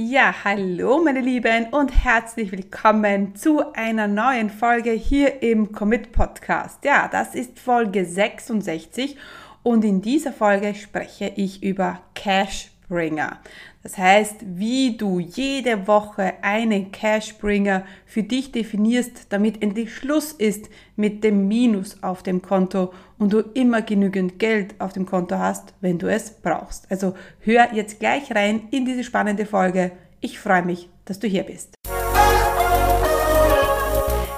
Ja, hallo meine Lieben und herzlich willkommen zu einer neuen Folge hier im Commit Podcast. Ja, das ist Folge 66 und in dieser Folge spreche ich über Cashbringer. Das heißt, wie du jede Woche einen Cashbringer für dich definierst, damit endlich Schluss ist mit dem Minus auf dem Konto und du immer genügend Geld auf dem Konto hast, wenn du es brauchst. Also hör jetzt gleich rein in diese spannende Folge. Ich freue mich, dass du hier bist.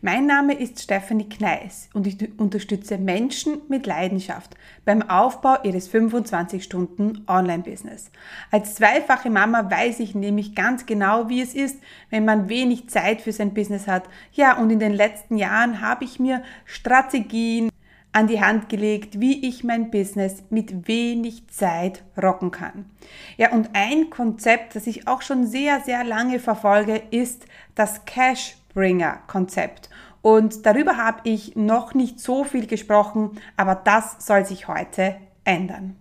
Mein Name ist Stephanie Kneis und ich unterstütze Menschen mit Leidenschaft beim Aufbau ihres 25-Stunden Online-Business. Als zweifache Mama weiß ich nämlich ganz genau, wie es ist, wenn man wenig Zeit für sein Business hat. Ja, und in den letzten Jahren habe ich mir Strategien an die Hand gelegt, wie ich mein Business mit wenig Zeit rocken kann. Ja, und ein Konzept, das ich auch schon sehr, sehr lange verfolge, ist das Cash Bringer-Konzept. Und darüber habe ich noch nicht so viel gesprochen, aber das soll sich heute ändern.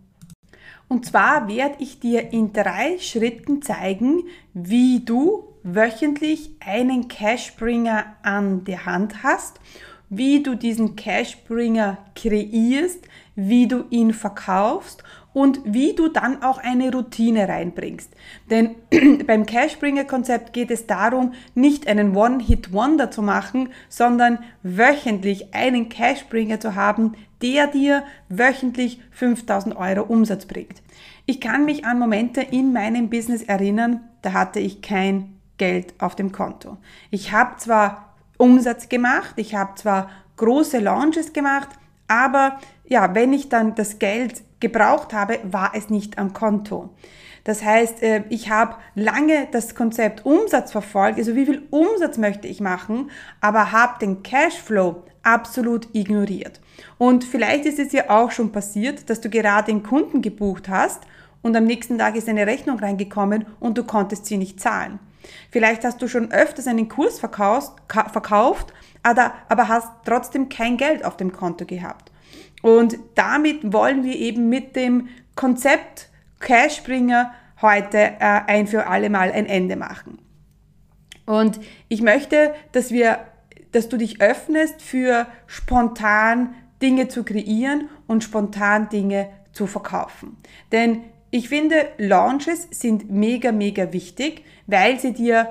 Und zwar werde ich dir in drei Schritten zeigen, wie du wöchentlich einen Cashbringer an der Hand hast, wie du diesen Cashbringer kreierst, wie du ihn verkaufst und wie du dann auch eine Routine reinbringst. Denn beim Cashbringer-Konzept geht es darum, nicht einen One-Hit-Wonder zu machen, sondern wöchentlich einen Cashbringer zu haben, der dir wöchentlich 5000 Euro Umsatz bringt. Ich kann mich an Momente in meinem Business erinnern, da hatte ich kein Geld auf dem Konto. Ich habe zwar Umsatz gemacht, ich habe zwar große Launches gemacht, aber ja, wenn ich dann das Geld gebraucht habe, war es nicht am Konto. Das heißt, äh, ich habe lange das Konzept Umsatz verfolgt, also wie viel Umsatz möchte ich machen, aber habe den Cashflow absolut ignoriert. Und vielleicht ist es ja auch schon passiert, dass du gerade einen Kunden gebucht hast und am nächsten Tag ist eine Rechnung reingekommen und du konntest sie nicht zahlen. Vielleicht hast du schon öfters einen Kurs verkauft, verkauft aber, hast trotzdem kein Geld auf dem Konto gehabt. Und damit wollen wir eben mit dem Konzept Cashbringer heute äh, ein für alle Mal ein Ende machen. Und ich möchte, dass wir, dass du dich öffnest für spontan Dinge zu kreieren und spontan Dinge zu verkaufen. Denn ich finde, Launches sind mega, mega wichtig, weil sie dir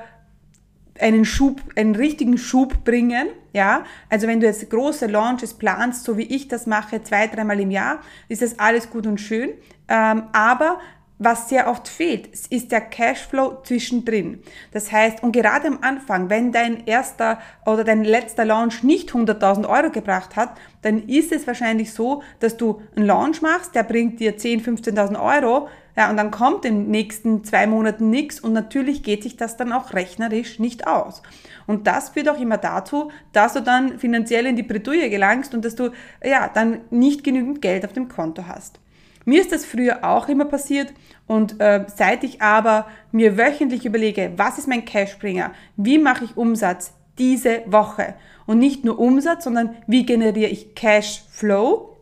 einen Schub, einen richtigen Schub bringen. Ja, also wenn du jetzt große Launches planst, so wie ich das mache, zwei, dreimal im Jahr, ist das alles gut und schön. Ähm, aber was sehr oft fehlt, ist der Cashflow zwischendrin. Das heißt, und gerade am Anfang, wenn dein erster oder dein letzter Launch nicht 100.000 Euro gebracht hat, dann ist es wahrscheinlich so, dass du einen Launch machst, der bringt dir 10.000, 15.000 Euro, ja, und dann kommt in den nächsten zwei Monaten nichts und natürlich geht sich das dann auch rechnerisch nicht aus. Und das führt auch immer dazu, dass du dann finanziell in die Bredouille gelangst und dass du, ja, dann nicht genügend Geld auf dem Konto hast. Mir ist das früher auch immer passiert und äh, seit ich aber mir wöchentlich überlege, was ist mein Cashbringer, wie mache ich Umsatz diese Woche und nicht nur Umsatz, sondern wie generiere ich Cashflow,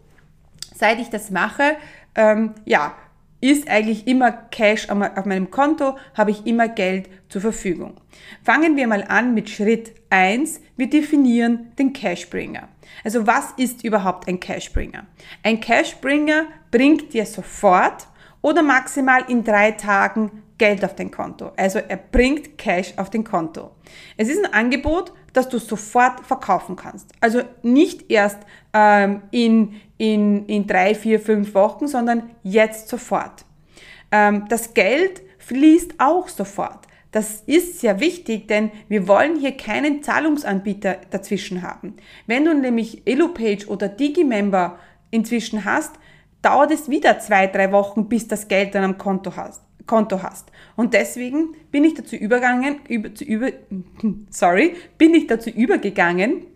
seit ich das mache, ähm, ja, ist eigentlich immer Cash auf meinem Konto, habe ich immer Geld zur Verfügung. Fangen wir mal an mit Schritt eins: Wir definieren den Cashbringer. Also was ist überhaupt ein Cashbringer? Ein Cashbringer bringt dir sofort oder maximal in drei Tagen Geld auf dein Konto. Also er bringt Cash auf dein Konto. Es ist ein Angebot, das du sofort verkaufen kannst. Also nicht erst ähm, in, in, in drei, vier, fünf Wochen, sondern jetzt sofort. Ähm, das Geld fließt auch sofort. Das ist sehr wichtig, denn wir wollen hier keinen Zahlungsanbieter dazwischen haben. Wenn du nämlich EloPage oder Digimember inzwischen hast, dauert es wieder zwei, drei Wochen, bis das Geld dann am Konto hast, Konto hast. Und deswegen bin ich dazu übergegangen, über, zu über, sorry, bin ich dazu übergegangen,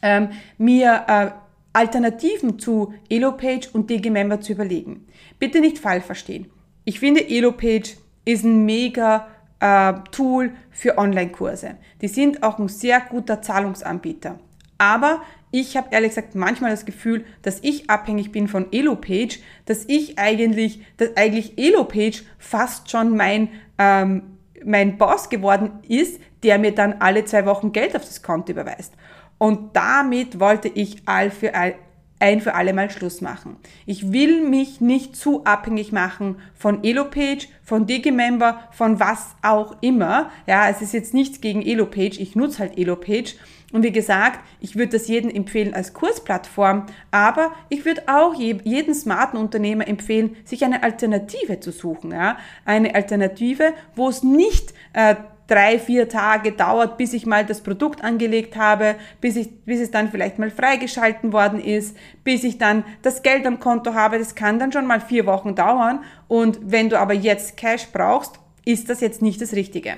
ähm, mir äh, Alternativen zu EloPage und DG-Member zu überlegen. Bitte nicht falsch verstehen. Ich finde EloPage ist ein mega äh, Tool für Online-Kurse. Die sind auch ein sehr guter Zahlungsanbieter. Aber ich habe ehrlich gesagt manchmal das Gefühl, dass ich abhängig bin von EloPage, dass ich eigentlich, dass eigentlich EloPage fast schon mein, ähm, mein Boss geworden ist, der mir dann alle zwei Wochen Geld auf das Konto überweist. Und damit wollte ich all für all, ein für alle Mal Schluss machen. Ich will mich nicht zu abhängig machen von EloPage, von DigiMember, von was auch immer. Ja, es ist jetzt nichts gegen EloPage, ich nutze halt EloPage. Und wie gesagt, ich würde das jedem empfehlen als Kursplattform, aber ich würde auch jeden smarten Unternehmer empfehlen, sich eine Alternative zu suchen. Ja? Eine Alternative, wo es nicht äh, drei, vier Tage dauert, bis ich mal das Produkt angelegt habe, bis, ich, bis es dann vielleicht mal freigeschalten worden ist, bis ich dann das Geld am Konto habe. Das kann dann schon mal vier Wochen dauern. Und wenn du aber jetzt Cash brauchst, ist das jetzt nicht das Richtige.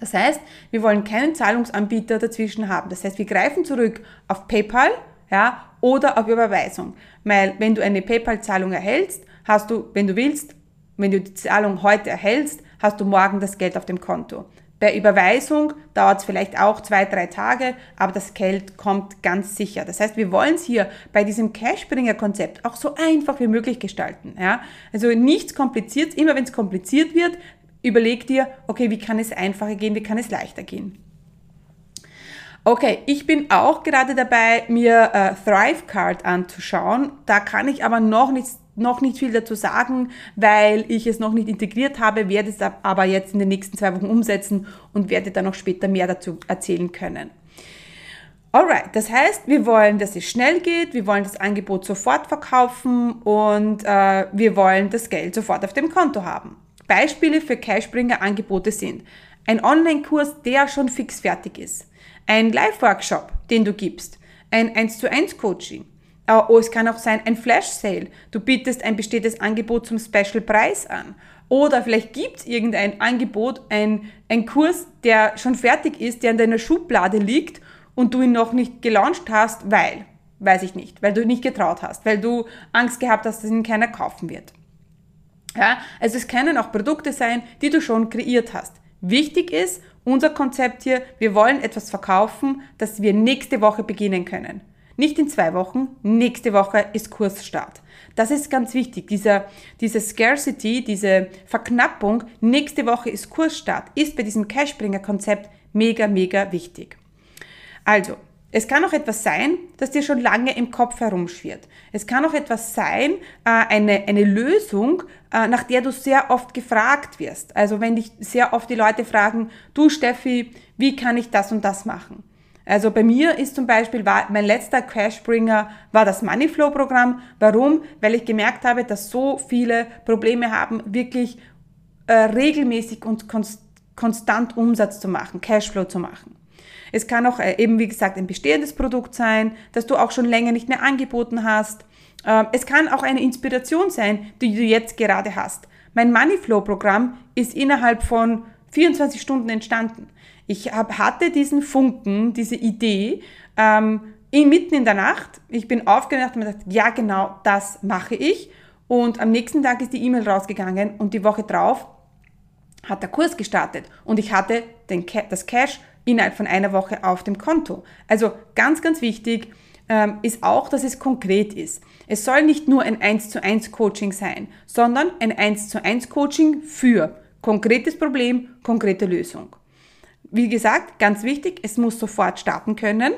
Das heißt, wir wollen keinen Zahlungsanbieter dazwischen haben. Das heißt, wir greifen zurück auf PayPal ja, oder auf Überweisung. Weil wenn du eine PayPal-Zahlung erhältst, hast du, wenn du willst, wenn du die Zahlung heute erhältst, hast du morgen das Geld auf dem Konto. Bei Überweisung dauert es vielleicht auch zwei, drei Tage, aber das Geld kommt ganz sicher. Das heißt, wir wollen es hier bei diesem Cashbringer-Konzept auch so einfach wie möglich gestalten. Ja? Also nichts kompliziert. Immer wenn es kompliziert wird, überleg dir, okay, wie kann es einfacher gehen, wie kann es leichter gehen. Okay, ich bin auch gerade dabei, mir äh, Thrivecard anzuschauen. Da kann ich aber noch nicht, noch nicht viel dazu sagen, weil ich es noch nicht integriert habe, werde es aber jetzt in den nächsten zwei Wochen umsetzen und werde dann noch später mehr dazu erzählen können. Alright, das heißt, wir wollen, dass es schnell geht, wir wollen das Angebot sofort verkaufen und äh, wir wollen das Geld sofort auf dem Konto haben. Beispiele für Cashbringer-Angebote sind ein Online-Kurs, der schon fix fertig ist ein Live-Workshop, den du gibst, ein 1 zu 1 Coaching. Oh, es kann auch sein ein Flash-Sale. Du bietest ein bestehendes Angebot zum Special-Preis an. Oder vielleicht gibt es irgendein Angebot, ein, ein Kurs, der schon fertig ist, der in deiner Schublade liegt und du ihn noch nicht gelauncht hast, weil, weiß ich nicht, weil du ihn nicht getraut hast, weil du Angst gehabt hast, dass ihn keiner kaufen wird. Ja, also es können auch Produkte sein, die du schon kreiert hast. Wichtig ist, unser Konzept hier, wir wollen etwas verkaufen, das wir nächste Woche beginnen können. Nicht in zwei Wochen, nächste Woche ist Kursstart. Das ist ganz wichtig. Dieser, diese Scarcity, diese Verknappung, nächste Woche ist Kursstart, ist bei diesem Cashbringer-Konzept mega, mega wichtig. Also, es kann auch etwas sein, das dir schon lange im Kopf herumschwirrt. Es kann auch etwas sein, äh, eine, eine Lösung, äh, nach der du sehr oft gefragt wirst. Also wenn dich sehr oft die Leute fragen, du Steffi, wie kann ich das und das machen? Also bei mir ist zum Beispiel, war mein letzter Cashbringer war das Moneyflow-Programm. Warum? Weil ich gemerkt habe, dass so viele Probleme haben, wirklich äh, regelmäßig und konstant Umsatz zu machen, Cashflow zu machen. Es kann auch äh, eben, wie gesagt, ein bestehendes Produkt sein, das du auch schon länger nicht mehr angeboten hast. Ähm, es kann auch eine Inspiration sein, die du jetzt gerade hast. Mein Moneyflow-Programm ist innerhalb von 24 Stunden entstanden. Ich hab, hatte diesen Funken, diese Idee, ähm, mitten in der Nacht. Ich bin aufgewacht und mir gedacht, ja genau, das mache ich. Und am nächsten Tag ist die E-Mail rausgegangen und die Woche drauf hat der Kurs gestartet und ich hatte den, das Cash innerhalb von einer Woche auf dem Konto. Also ganz, ganz wichtig ähm, ist auch, dass es konkret ist. Es soll nicht nur ein 1 zu 1 Coaching sein, sondern ein 1 zu 1 Coaching für konkretes Problem, konkrete Lösung. Wie gesagt, ganz wichtig, es muss sofort starten können.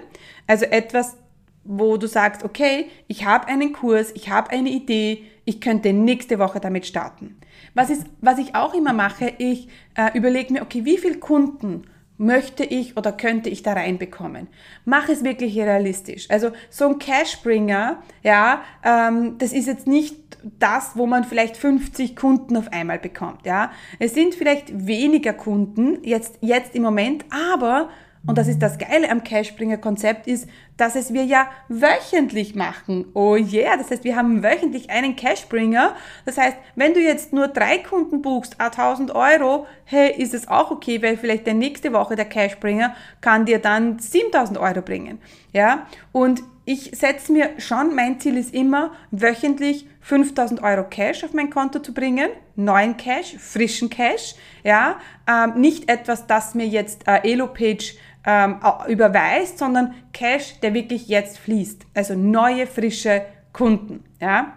Also etwas, wo du sagst, okay, ich habe einen Kurs, ich habe eine Idee, ich könnte nächste Woche damit starten. Was, ist, was ich auch immer mache, ich äh, überlege mir, okay, wie viele Kunden möchte ich oder könnte ich da reinbekommen? Mach es wirklich realistisch. Also so ein Cashbringer, ja, ähm, das ist jetzt nicht das, wo man vielleicht 50 Kunden auf einmal bekommt, ja. Es sind vielleicht weniger Kunden jetzt, jetzt im Moment, aber und das ist das Geile am Cashbringer-Konzept, ist, dass es wir ja wöchentlich machen. Oh yeah, das heißt, wir haben wöchentlich einen Cashbringer. Das heißt, wenn du jetzt nur drei Kunden buchst, 1000 Euro, hey, ist es auch okay, weil vielleicht der nächste Woche der Cashbringer kann dir dann 7000 Euro bringen. Ja, und ich setze mir schon, mein Ziel ist immer, wöchentlich 5000 Euro Cash auf mein Konto zu bringen, neuen Cash, frischen Cash, ja, ähm, nicht etwas, das mir jetzt äh, Elopage ähm, überweist, sondern Cash, der wirklich jetzt fließt. Also neue, frische Kunden. Ja?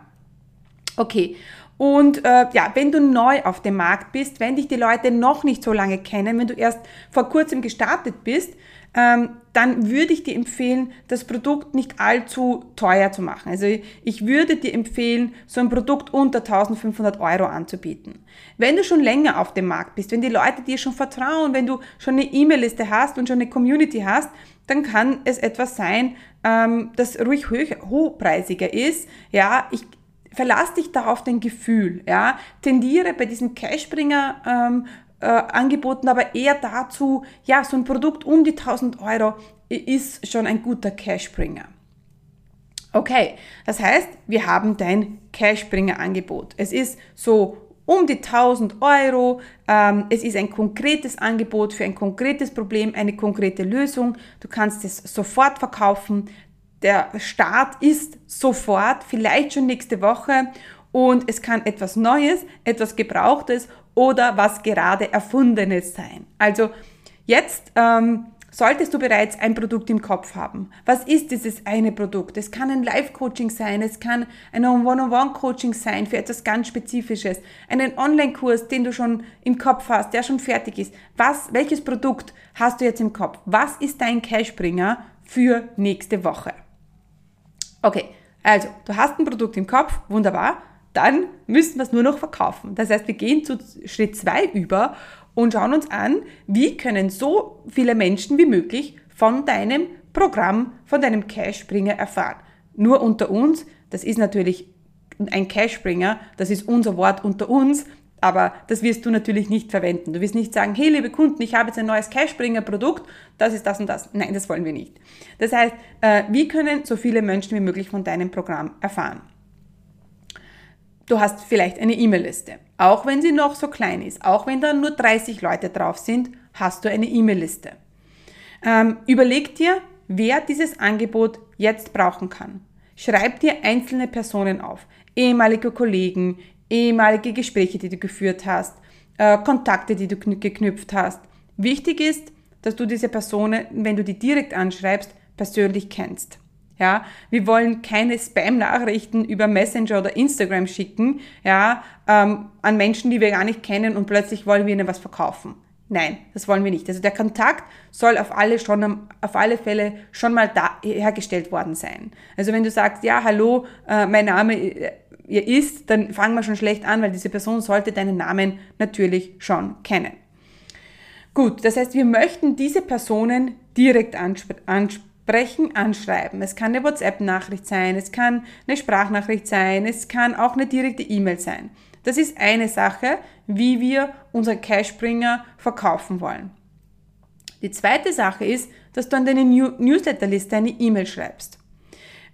Okay. Und äh, ja, wenn du neu auf dem Markt bist, wenn dich die Leute noch nicht so lange kennen, wenn du erst vor kurzem gestartet bist, ähm, dann würde ich dir empfehlen, das Produkt nicht allzu teuer zu machen. Also ich würde dir empfehlen, so ein Produkt unter 1500 Euro anzubieten. Wenn du schon länger auf dem Markt bist, wenn die Leute dir schon vertrauen, wenn du schon eine E-Mail-Liste hast und schon eine Community hast, dann kann es etwas sein, ähm, das ruhig hochpreisiger ist. Ja, ich, verlass dich da auf dein Gefühl, ja, tendiere bei diesen Cashbringer ähm, äh, angeboten, aber eher dazu, ja, so ein Produkt um die 1000 Euro ist schon ein guter Cashbringer. Okay, das heißt, wir haben dein Cashbringer-Angebot. Es ist so um die 1000 Euro. Ähm, es ist ein konkretes Angebot für ein konkretes Problem, eine konkrete Lösung. Du kannst es sofort verkaufen. Der Start ist sofort, vielleicht schon nächste Woche. Und es kann etwas Neues, etwas Gebrauchtes oder was gerade Erfundenes sein. Also jetzt ähm, solltest du bereits ein Produkt im Kopf haben. Was ist dieses eine Produkt? Es kann ein Live-Coaching sein, es kann ein One-on-One-Coaching sein für etwas ganz Spezifisches, einen Online-Kurs, den du schon im Kopf hast, der schon fertig ist. Was, welches Produkt hast du jetzt im Kopf? Was ist dein Cashbringer für nächste Woche? Okay, also du hast ein Produkt im Kopf, wunderbar dann müssen wir es nur noch verkaufen. Das heißt, wir gehen zu Schritt 2 über und schauen uns an, wie können so viele Menschen wie möglich von deinem Programm, von deinem Cashbringer erfahren. Nur unter uns, das ist natürlich ein Cashbringer, das ist unser Wort unter uns, aber das wirst du natürlich nicht verwenden. Du wirst nicht sagen, hey liebe Kunden, ich habe jetzt ein neues Cashbringer-Produkt, das ist das und das. Nein, das wollen wir nicht. Das heißt, äh, wie können so viele Menschen wie möglich von deinem Programm erfahren? Du hast vielleicht eine E-Mail-Liste. Auch wenn sie noch so klein ist, auch wenn da nur 30 Leute drauf sind, hast du eine E-Mail-Liste. Ähm, überleg dir, wer dieses Angebot jetzt brauchen kann. Schreib dir einzelne Personen auf, ehemalige Kollegen, ehemalige Gespräche, die du geführt hast, äh, Kontakte, die du geknüpft hast. Wichtig ist, dass du diese Personen, wenn du die direkt anschreibst, persönlich kennst. Ja, wir wollen keine Spam-Nachrichten über Messenger oder Instagram schicken, ja, ähm, an Menschen, die wir gar nicht kennen und plötzlich wollen wir ihnen was verkaufen. Nein, das wollen wir nicht. Also der Kontakt soll auf alle schon, auf alle Fälle schon mal da hergestellt worden sein. Also wenn du sagst, ja, hallo, äh, mein Name äh, ihr ist, dann fangen wir schon schlecht an, weil diese Person sollte deinen Namen natürlich schon kennen. Gut, das heißt, wir möchten diese Personen direkt ansprechen Sprechen, anschreiben. Es kann eine WhatsApp-Nachricht sein, es kann eine Sprachnachricht sein, es kann auch eine direkte E-Mail sein. Das ist eine Sache, wie wir unsere Cashbringer verkaufen wollen. Die zweite Sache ist, dass du an deine New Newsletterliste eine E-Mail schreibst.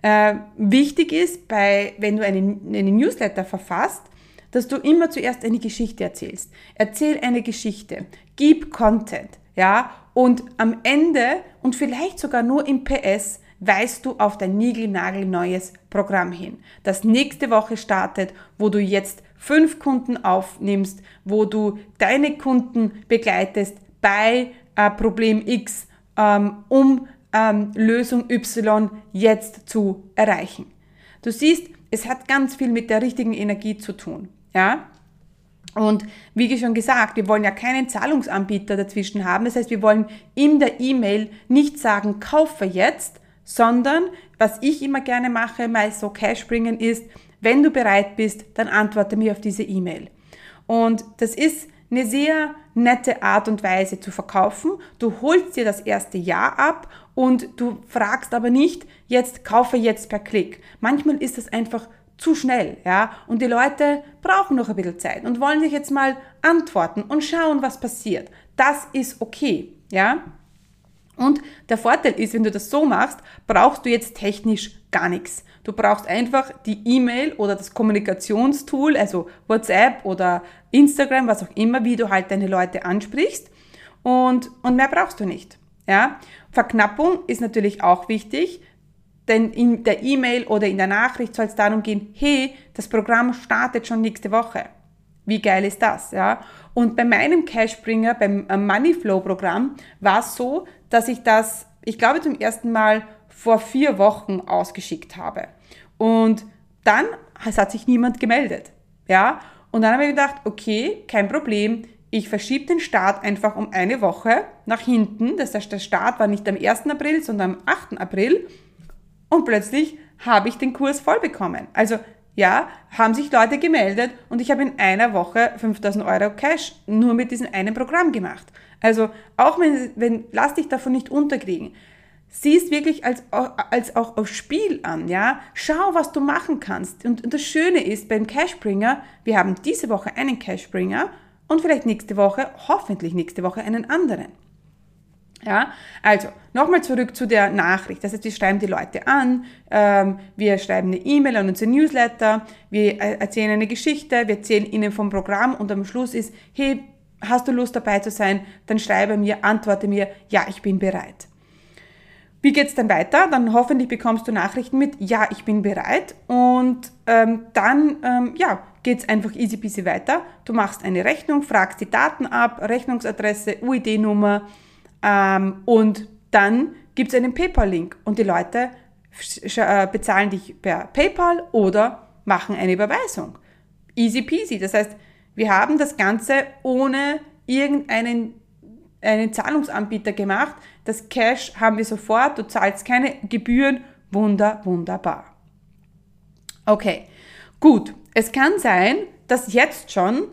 Äh, wichtig ist, bei, wenn du eine, eine Newsletter verfasst, dass du immer zuerst eine Geschichte erzählst. Erzähl eine Geschichte, gib Content, ja, und am Ende und vielleicht sogar nur im PS weist du auf dein niegelnagelneues Programm hin, das nächste Woche startet, wo du jetzt fünf Kunden aufnimmst, wo du deine Kunden begleitest bei äh, Problem X, ähm, um ähm, Lösung Y jetzt zu erreichen. Du siehst, es hat ganz viel mit der richtigen Energie zu tun. Ja? Und wie schon gesagt, wir wollen ja keinen Zahlungsanbieter dazwischen haben. Das heißt, wir wollen in der E-Mail nicht sagen, kaufe jetzt, sondern was ich immer gerne mache, mal so Cash bringen ist, wenn du bereit bist, dann antworte mir auf diese E-Mail. Und das ist eine sehr nette Art und Weise zu verkaufen. Du holst dir das erste Jahr ab und du fragst aber nicht, jetzt kaufe jetzt per Klick. Manchmal ist das einfach zu schnell, ja. Und die Leute brauchen noch ein bisschen Zeit und wollen sich jetzt mal antworten und schauen, was passiert. Das ist okay, ja. Und der Vorteil ist, wenn du das so machst, brauchst du jetzt technisch gar nichts. Du brauchst einfach die E-Mail oder das Kommunikationstool, also WhatsApp oder Instagram, was auch immer, wie du halt deine Leute ansprichst. Und, und mehr brauchst du nicht. Ja? Verknappung ist natürlich auch wichtig, denn in der E-Mail oder in der Nachricht soll es darum gehen, hey, das Programm startet schon nächste Woche. Wie geil ist das, ja? Und bei meinem Cashbringer, beim äh, Moneyflow-Programm, war es so, dass ich das, ich glaube, zum ersten Mal vor vier Wochen ausgeschickt habe. Und dann hat sich niemand gemeldet, ja? Und dann habe ich gedacht, okay, kein Problem, ich verschiebe den Start einfach um eine Woche nach hinten. Das heißt, der Start war nicht am 1. April, sondern am 8. April. Und plötzlich habe ich den Kurs voll bekommen. Also ja, haben sich Leute gemeldet und ich habe in einer Woche 5000 Euro Cash nur mit diesem einen Programm gemacht. Also auch wenn, wenn lass dich davon nicht unterkriegen. Sieh es wirklich als, als auch auf Spiel an, ja. Schau, was du machen kannst. Und, und das Schöne ist beim Cashbringer, wir haben diese Woche einen Cashbringer und vielleicht nächste Woche, hoffentlich nächste Woche einen anderen. Ja, also nochmal zurück zu der Nachricht. Das heißt, wir schreiben die Leute an, ähm, wir schreiben eine E-Mail an unser Newsletter, wir äh, erzählen eine Geschichte, wir erzählen ihnen vom Programm und am Schluss ist, hey, hast du Lust dabei zu sein? Dann schreibe mir, antworte mir, ja, ich bin bereit. Wie geht's dann weiter? Dann hoffentlich bekommst du Nachrichten mit, ja, ich bin bereit. Und ähm, dann, ähm, ja, geht's einfach easy peasy weiter. Du machst eine Rechnung, fragst die Daten ab, Rechnungsadresse, UID-Nummer, ähm, und dann gibt es einen PayPal-Link und die Leute äh, bezahlen dich per PayPal oder machen eine Überweisung. Easy peasy. Das heißt, wir haben das Ganze ohne irgendeinen einen Zahlungsanbieter gemacht. Das Cash haben wir sofort, du zahlst keine Gebühren. Wunder, wunderbar. Okay, gut. Es kann sein, dass jetzt schon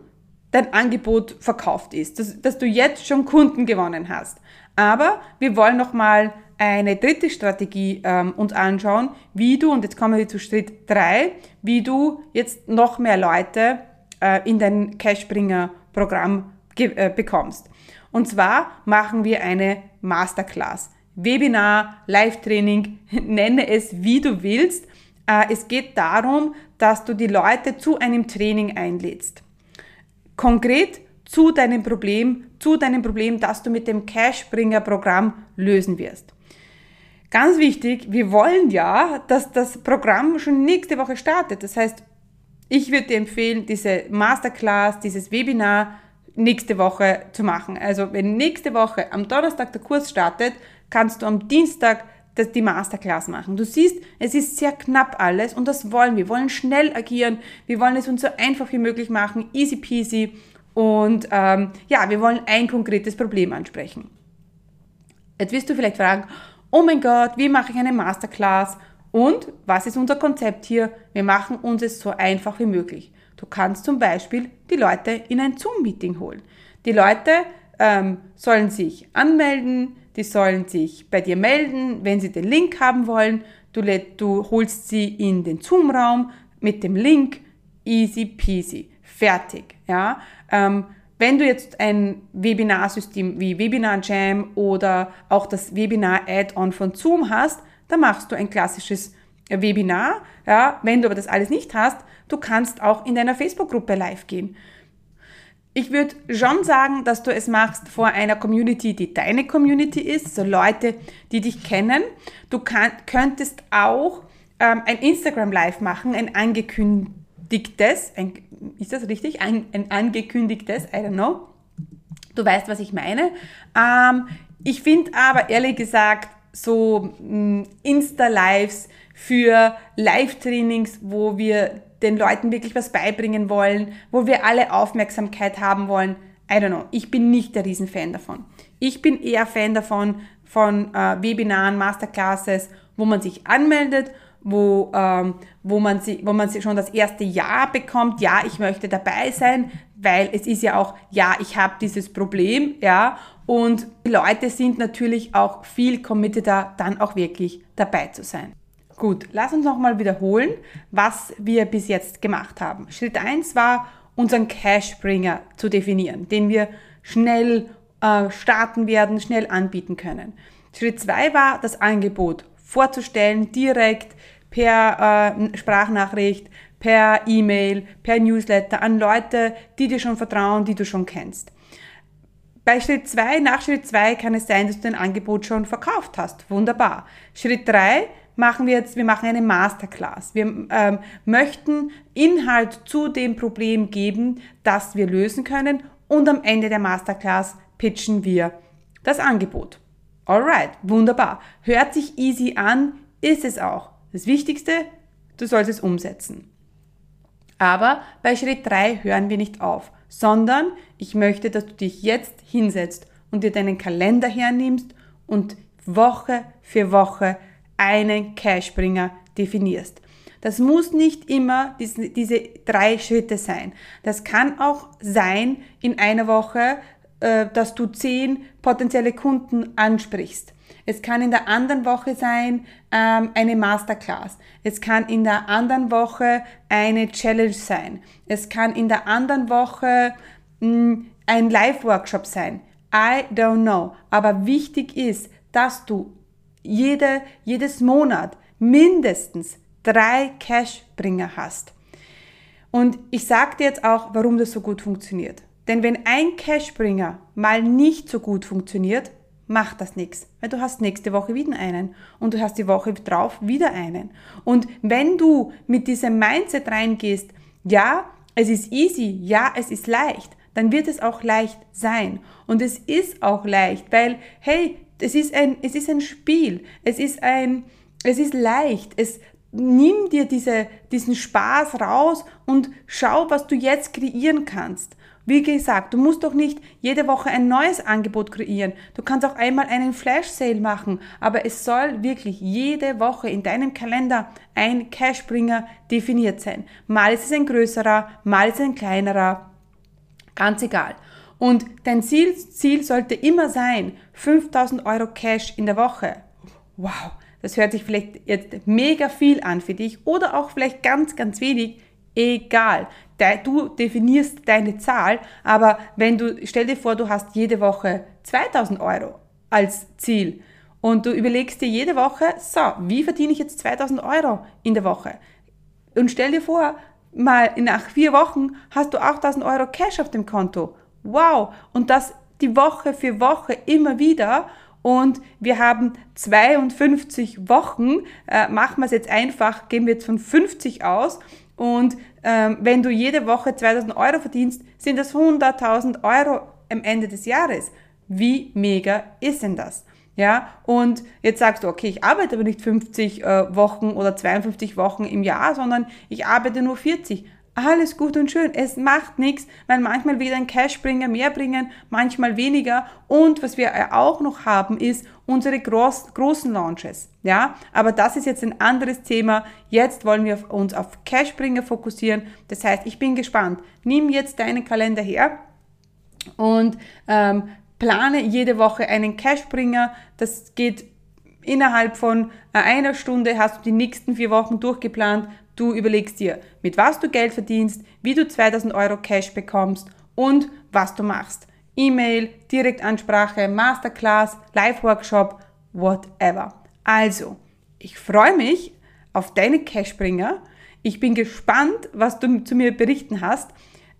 dein Angebot verkauft ist, dass, dass du jetzt schon Kunden gewonnen hast. Aber wir wollen nochmal eine dritte Strategie ähm, uns anschauen, wie du, und jetzt kommen wir zu Schritt drei, wie du jetzt noch mehr Leute äh, in dein Cashbringer-Programm äh, bekommst. Und zwar machen wir eine Masterclass. Webinar, Live-Training, nenne es wie du willst. Äh, es geht darum, dass du die Leute zu einem Training einlädst. Konkret zu deinem Problem, zu deinem Problem, das du mit dem Cashbringer-Programm lösen wirst. Ganz wichtig, wir wollen ja, dass das Programm schon nächste Woche startet. Das heißt, ich würde dir empfehlen, diese Masterclass, dieses Webinar nächste Woche zu machen. Also wenn nächste Woche am Donnerstag der Kurs startet, kannst du am Dienstag das, die Masterclass machen. Du siehst, es ist sehr knapp alles und das wollen wir. Wir wollen schnell agieren. Wir wollen es uns so einfach wie möglich machen. Easy peasy. Und ähm, ja, wir wollen ein konkretes Problem ansprechen. Jetzt wirst du vielleicht fragen, oh mein Gott, wie mache ich eine Masterclass? Und was ist unser Konzept hier? Wir machen uns es so einfach wie möglich. Du kannst zum Beispiel die Leute in ein Zoom-Meeting holen. Die Leute ähm, sollen sich anmelden, die sollen sich bei dir melden, wenn sie den Link haben wollen. Du, du holst sie in den Zoom-Raum mit dem Link, easy peasy, fertig. Ja? Ähm, wenn du jetzt ein Webinarsystem wie Webinar Jam oder auch das Webinar Add-on von Zoom hast, dann machst du ein klassisches Webinar. Ja, wenn du aber das alles nicht hast, du kannst auch in deiner Facebook-Gruppe live gehen. Ich würde schon sagen, dass du es machst vor einer Community, die deine Community ist, so Leute, die dich kennen. Du kann, könntest auch ähm, ein Instagram Live machen, ein angekündigtes, ein ist das richtig? Ein, ein angekündigtes, I don't know. Du weißt, was ich meine. Ähm, ich finde aber ehrlich gesagt so mm, Insta-Lives für Live-Trainings, wo wir den Leuten wirklich was beibringen wollen, wo wir alle Aufmerksamkeit haben wollen. I don't know. Ich bin nicht der Riesenfan davon. Ich bin eher Fan davon, von äh, Webinaren, Masterclasses, wo man sich anmeldet wo, ähm, wo, man sie, wo man sie schon das erste Ja bekommt, ja, ich möchte dabei sein, weil es ist ja auch, ja, ich habe dieses Problem, ja, und die Leute sind natürlich auch viel committeter, dann auch wirklich dabei zu sein. Gut, lass uns nochmal wiederholen, was wir bis jetzt gemacht haben. Schritt 1 war, unseren Cashbringer zu definieren, den wir schnell äh, starten werden, schnell anbieten können. Schritt zwei war, das Angebot vorzustellen, direkt per äh, Sprachnachricht, per E-Mail, per Newsletter an Leute, die dir schon vertrauen, die du schon kennst. Bei Schritt zwei, nach Schritt zwei kann es sein, dass du dein Angebot schon verkauft hast. Wunderbar. Schritt drei machen wir jetzt, wir machen eine Masterclass. Wir ähm, möchten Inhalt zu dem Problem geben, das wir lösen können und am Ende der Masterclass pitchen wir das Angebot. Alright, wunderbar. Hört sich easy an, ist es auch. Das Wichtigste, du sollst es umsetzen. Aber bei Schritt 3 hören wir nicht auf, sondern ich möchte, dass du dich jetzt hinsetzt und dir deinen Kalender hernimmst und Woche für Woche einen Cashbringer definierst. Das muss nicht immer diese, drei Schritte sein. Das kann auch sein in einer Woche, äh, dass du zehn potenzielle Kunden ansprichst. Es kann in der anderen Woche sein ähm, eine Masterclass. Es kann in der anderen Woche eine Challenge sein. Es kann in der anderen Woche mh, hm, ein Live-Workshop sein. I don't know. Aber wichtig ist, dass du jede, jedes Monat mindestens drei Cashbringer hast. Und ich sage dir jetzt auch, warum das so gut funktioniert. Denn wenn ein Cashbringer mal nicht so gut funktioniert, macht das nichts, weil du hast nächste Woche wieder einen und du hast die Woche drauf wieder einen. Und wenn du mit diesem Mindset reingehst, ja, es ist easy, ja, es ist leicht, dann wird es auch leicht sein. Und es ist auch leicht, weil, hey, es ist ein, es ist ein Spiel, es ist ein, es ist leicht, es nimm dir diese, diesen Spaß raus und schau, was du jetzt kreieren kannst. Wie gesagt, du musst doch nicht jede Woche ein neues Angebot kreieren. Du kannst auch einmal einen Flash Sale machen, aber es soll wirklich jede Woche in deinem Kalender ein Cashbringer definiert sein. Mal ist es ein größerer, mal ist es ein kleinerer, ganz egal. Und dein Ziel, Ziel sollte immer sein, 5000 Euro Cash in der Woche. Wow, das hört sich vielleicht jetzt mega viel an für dich oder auch vielleicht ganz, ganz wenig. Egal du definierst deine Zahl, aber wenn du, stell dir vor, du hast jede Woche 2000 Euro als Ziel und du überlegst dir jede Woche, so, wie verdiene ich jetzt 2000 Euro in der Woche? Und stell dir vor, mal nach vier Wochen hast du 8000 Euro Cash auf dem Konto. Wow! Und das die Woche für Woche immer wieder. Und wir haben 52 Wochen. Äh, machen wir es jetzt einfach, gehen wir jetzt von 50 aus. Und ähm, wenn du jede Woche 2000 Euro verdienst, sind das 100.000 Euro am Ende des Jahres. Wie mega ist denn das? Ja, und jetzt sagst du, okay, ich arbeite aber nicht 50 äh, Wochen oder 52 Wochen im Jahr, sondern ich arbeite nur 40 alles gut und schön. Es macht nichts, weil manchmal wird ein Cashbringer mehr bringen, manchmal weniger. Und was wir auch noch haben, ist unsere groß, großen Launches. Ja, aber das ist jetzt ein anderes Thema. Jetzt wollen wir uns auf Cashbringer fokussieren. Das heißt, ich bin gespannt. Nimm jetzt deinen Kalender her und ähm, plane jede Woche einen Cashbringer. Das geht innerhalb von äh, einer Stunde hast du die nächsten vier Wochen durchgeplant. Du überlegst dir, mit was du Geld verdienst, wie du 2000 Euro Cash bekommst und was du machst. E-Mail, Direktansprache, Masterclass, Live-Workshop, whatever. Also, ich freue mich auf deine Cashbringer. Ich bin gespannt, was du zu mir berichten hast.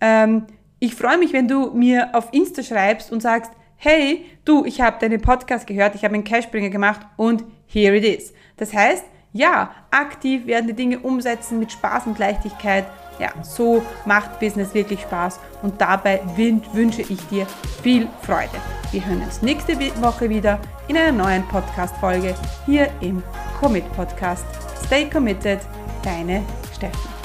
Ähm, ich freue mich, wenn du mir auf Insta schreibst und sagst, hey, du, ich habe deinen Podcast gehört, ich habe einen Cashbringer gemacht und here it is. Das heißt, ja, aktiv werden die Dinge umsetzen mit Spaß und Leichtigkeit. Ja, so macht Business wirklich Spaß und dabei wünsche ich dir viel Freude. Wir hören uns nächste Woche wieder in einer neuen Podcast-Folge hier im Commit Podcast. Stay committed, deine Steffen.